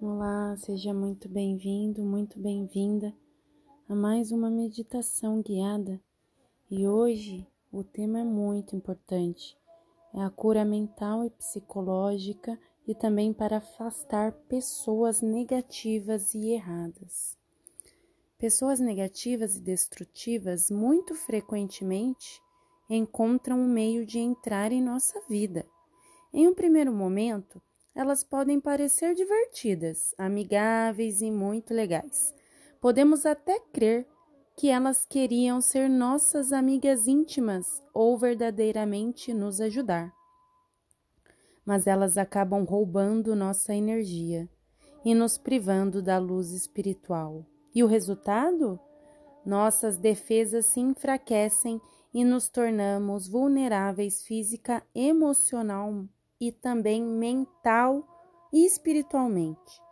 Olá, seja muito bem-vindo, muito bem-vinda a mais uma meditação guiada. E hoje o tema é muito importante. É a cura mental e psicológica e também para afastar pessoas negativas e erradas. Pessoas negativas e destrutivas muito frequentemente encontram um meio de entrar em nossa vida. Em um primeiro momento, elas podem parecer divertidas, amigáveis e muito legais. Podemos até crer que elas queriam ser nossas amigas íntimas ou verdadeiramente nos ajudar. Mas elas acabam roubando nossa energia e nos privando da luz espiritual. E o resultado? Nossas defesas se enfraquecem e nos tornamos vulneráveis física, emocional, e também mental e espiritualmente.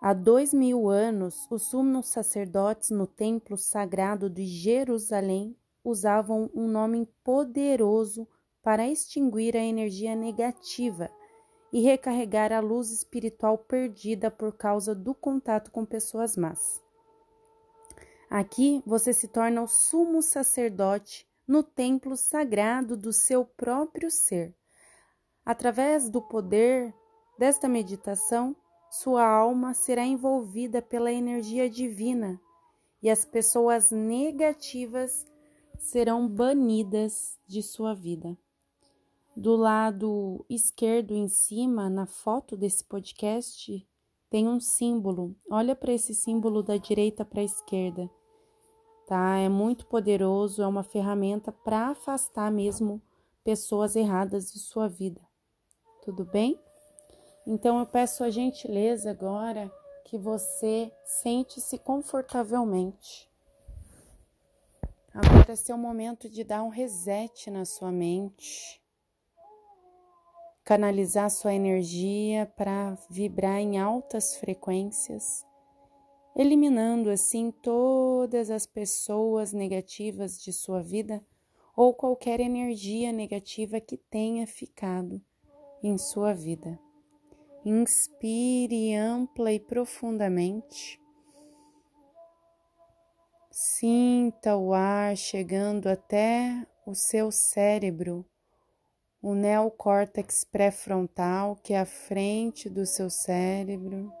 Há dois mil anos, os sumos sacerdotes no templo sagrado de Jerusalém usavam um nome poderoso para extinguir a energia negativa e recarregar a luz espiritual perdida por causa do contato com pessoas más. Aqui você se torna o sumo sacerdote no templo sagrado do seu próprio ser. Através do poder desta meditação, sua alma será envolvida pela energia divina e as pessoas negativas serão banidas de sua vida. Do lado esquerdo em cima, na foto desse podcast, tem um símbolo. Olha para esse símbolo da direita para a esquerda. Tá? É muito poderoso, é uma ferramenta para afastar mesmo pessoas erradas de sua vida tudo bem? Então eu peço a gentileza agora que você sente-se confortavelmente. Agora é seu momento de dar um reset na sua mente, canalizar sua energia para vibrar em altas frequências, eliminando assim todas as pessoas negativas de sua vida ou qualquer energia negativa que tenha ficado em sua vida. Inspire ampla e profundamente. Sinta o ar chegando até o seu cérebro, o neocórtex pré-frontal, que é a frente do seu cérebro.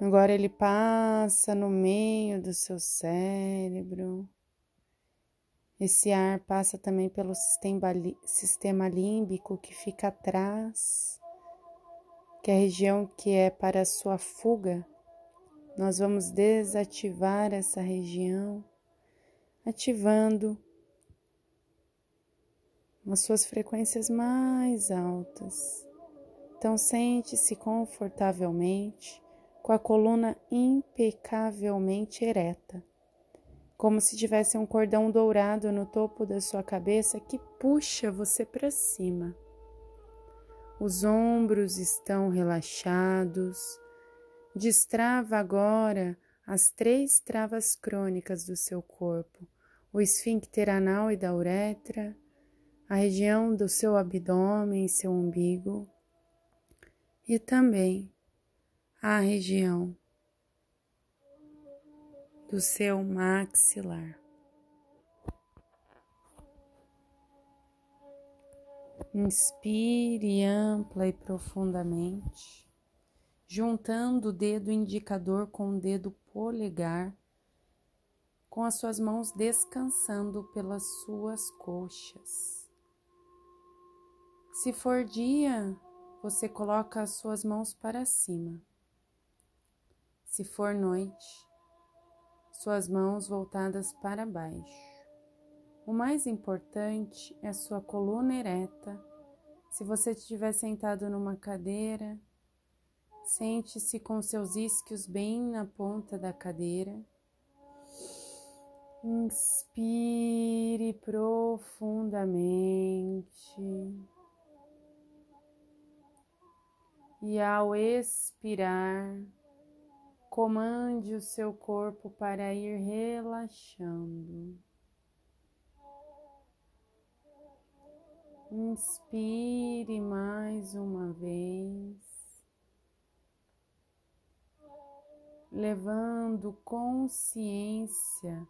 Agora ele passa no meio do seu cérebro. Esse ar passa também pelo sistema límbico que fica atrás, que é a região que é para a sua fuga. Nós vamos desativar essa região, ativando as suas frequências mais altas. Então, sente-se confortavelmente, com a coluna impecavelmente ereta como se tivesse um cordão dourado no topo da sua cabeça que puxa você para cima. Os ombros estão relaxados. Destrava agora as três travas crônicas do seu corpo: o esfíncter anal e da uretra, a região do seu abdômen e seu umbigo, e também a região do seu maxilar. Inspire ampla e profundamente, juntando o dedo indicador com o dedo polegar, com as suas mãos descansando pelas suas coxas. Se for dia, você coloca as suas mãos para cima. Se for noite, suas mãos voltadas para baixo. O mais importante é sua coluna ereta. Se você estiver sentado numa cadeira, sente-se com seus isquios bem na ponta da cadeira. Inspire profundamente. E ao expirar, Comande o seu corpo para ir relaxando. Inspire mais uma vez, levando consciência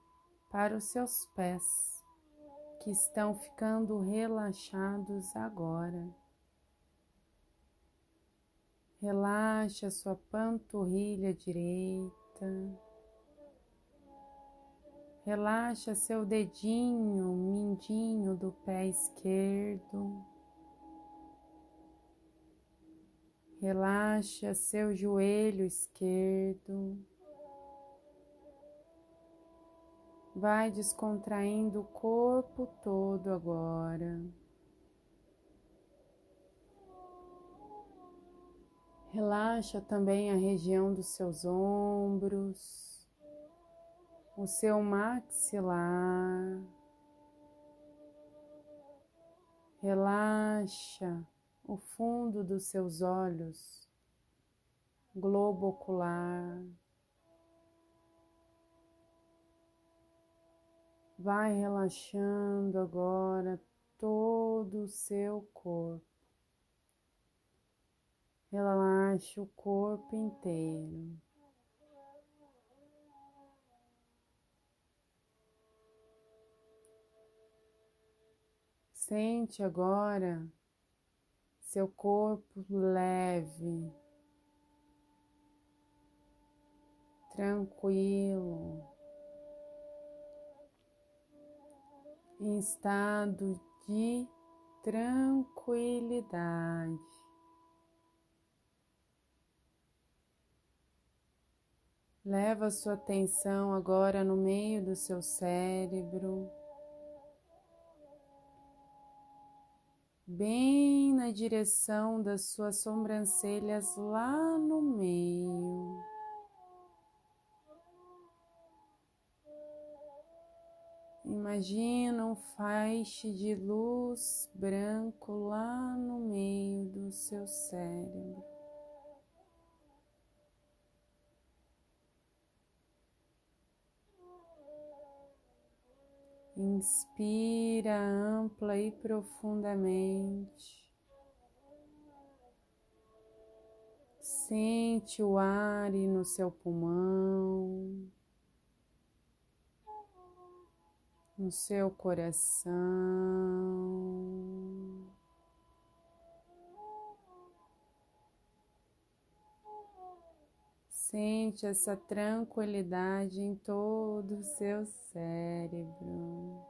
para os seus pés que estão ficando relaxados agora. Relaxa sua panturrilha direita. Relaxa seu dedinho mindinho do pé esquerdo. Relaxa seu joelho esquerdo. Vai descontraindo o corpo todo agora. Relaxa também a região dos seus ombros, o seu maxilar. Relaxa o fundo dos seus olhos, globo ocular. Vai relaxando agora todo o seu corpo. Relaxa o corpo inteiro. Sente agora seu corpo leve, tranquilo, em estado de tranquilidade. Leva sua atenção agora no meio do seu cérebro. bem na direção das suas sobrancelhas lá no meio. Imagina um faixe de luz branco lá no meio do seu cérebro. Inspira ampla e profundamente. Sente o ar no seu pulmão, no seu coração. Sente essa tranquilidade em todo o seu cérebro.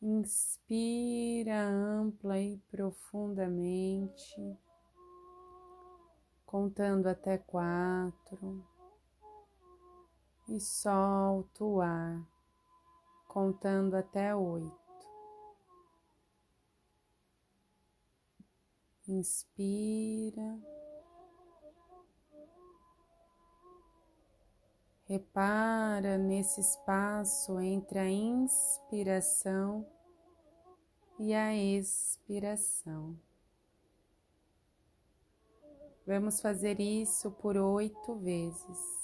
Inspira ampla e profundamente, contando até quatro, e solta o ar contando até oito. Inspira. Repara nesse espaço entre a inspiração e a expiração. Vamos fazer isso por oito vezes.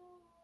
Oh.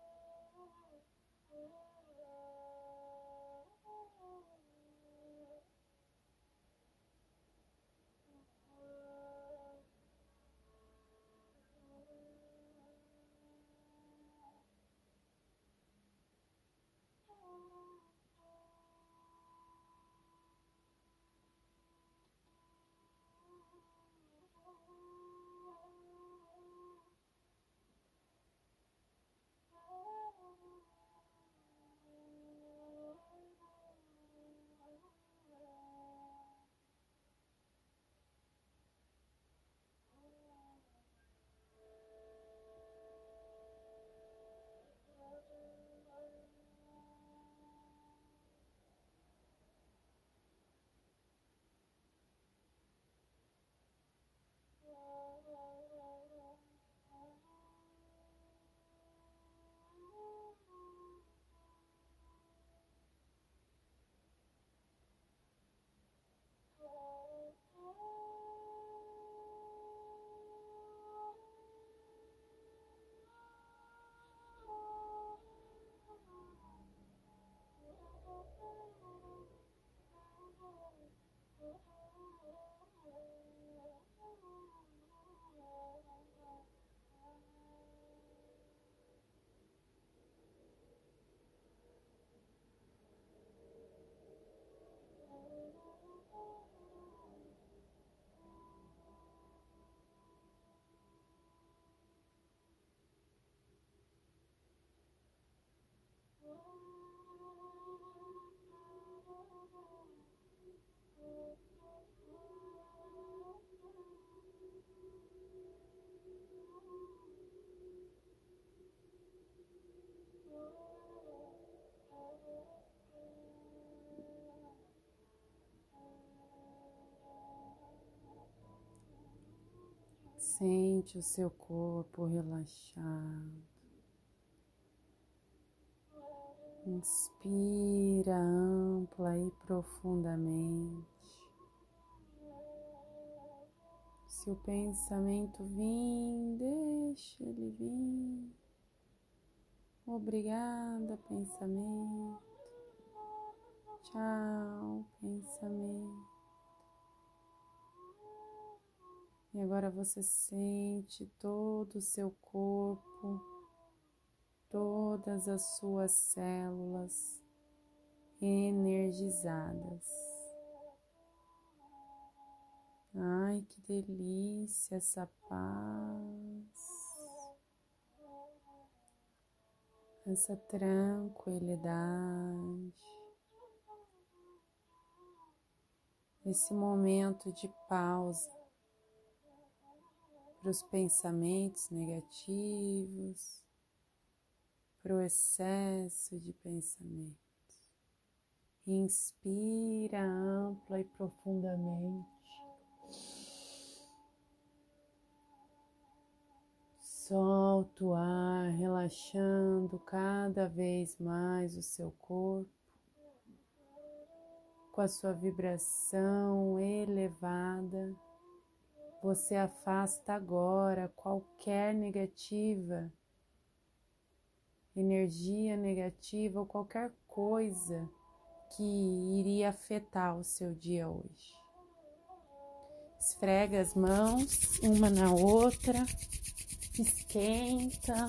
Sente o seu corpo relaxado. Inspira ampla e profundamente. Se o pensamento vir, deixa ele vir. Obrigada, pensamento. Tchau, pensamento. E agora você sente todo o seu corpo, todas as suas células energizadas. Ai, que delícia essa paz. essa tranquilidade, esse momento de pausa para os pensamentos negativos, para o excesso de pensamentos. Inspira ampla e profundamente. Solta o ar, relaxando cada vez mais o seu corpo, com a sua vibração elevada. Você afasta agora qualquer negativa, energia negativa ou qualquer coisa que iria afetar o seu dia hoje. Esfrega as mãos uma na outra esquenta.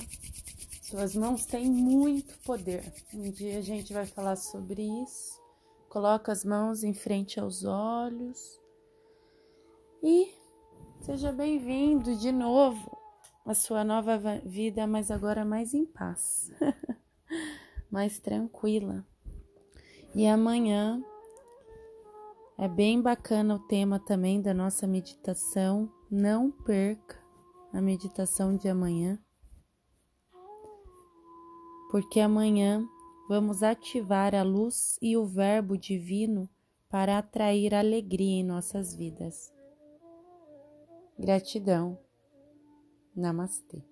Suas mãos têm muito poder. Um dia a gente vai falar sobre isso. Coloca as mãos em frente aos olhos e seja bem-vindo de novo à sua nova vida, mas agora mais em paz, mais tranquila. E amanhã é bem bacana o tema também da nossa meditação. Não perca a meditação de amanhã, porque amanhã vamos ativar a luz e o Verbo divino para atrair alegria em nossas vidas. Gratidão. Namastê.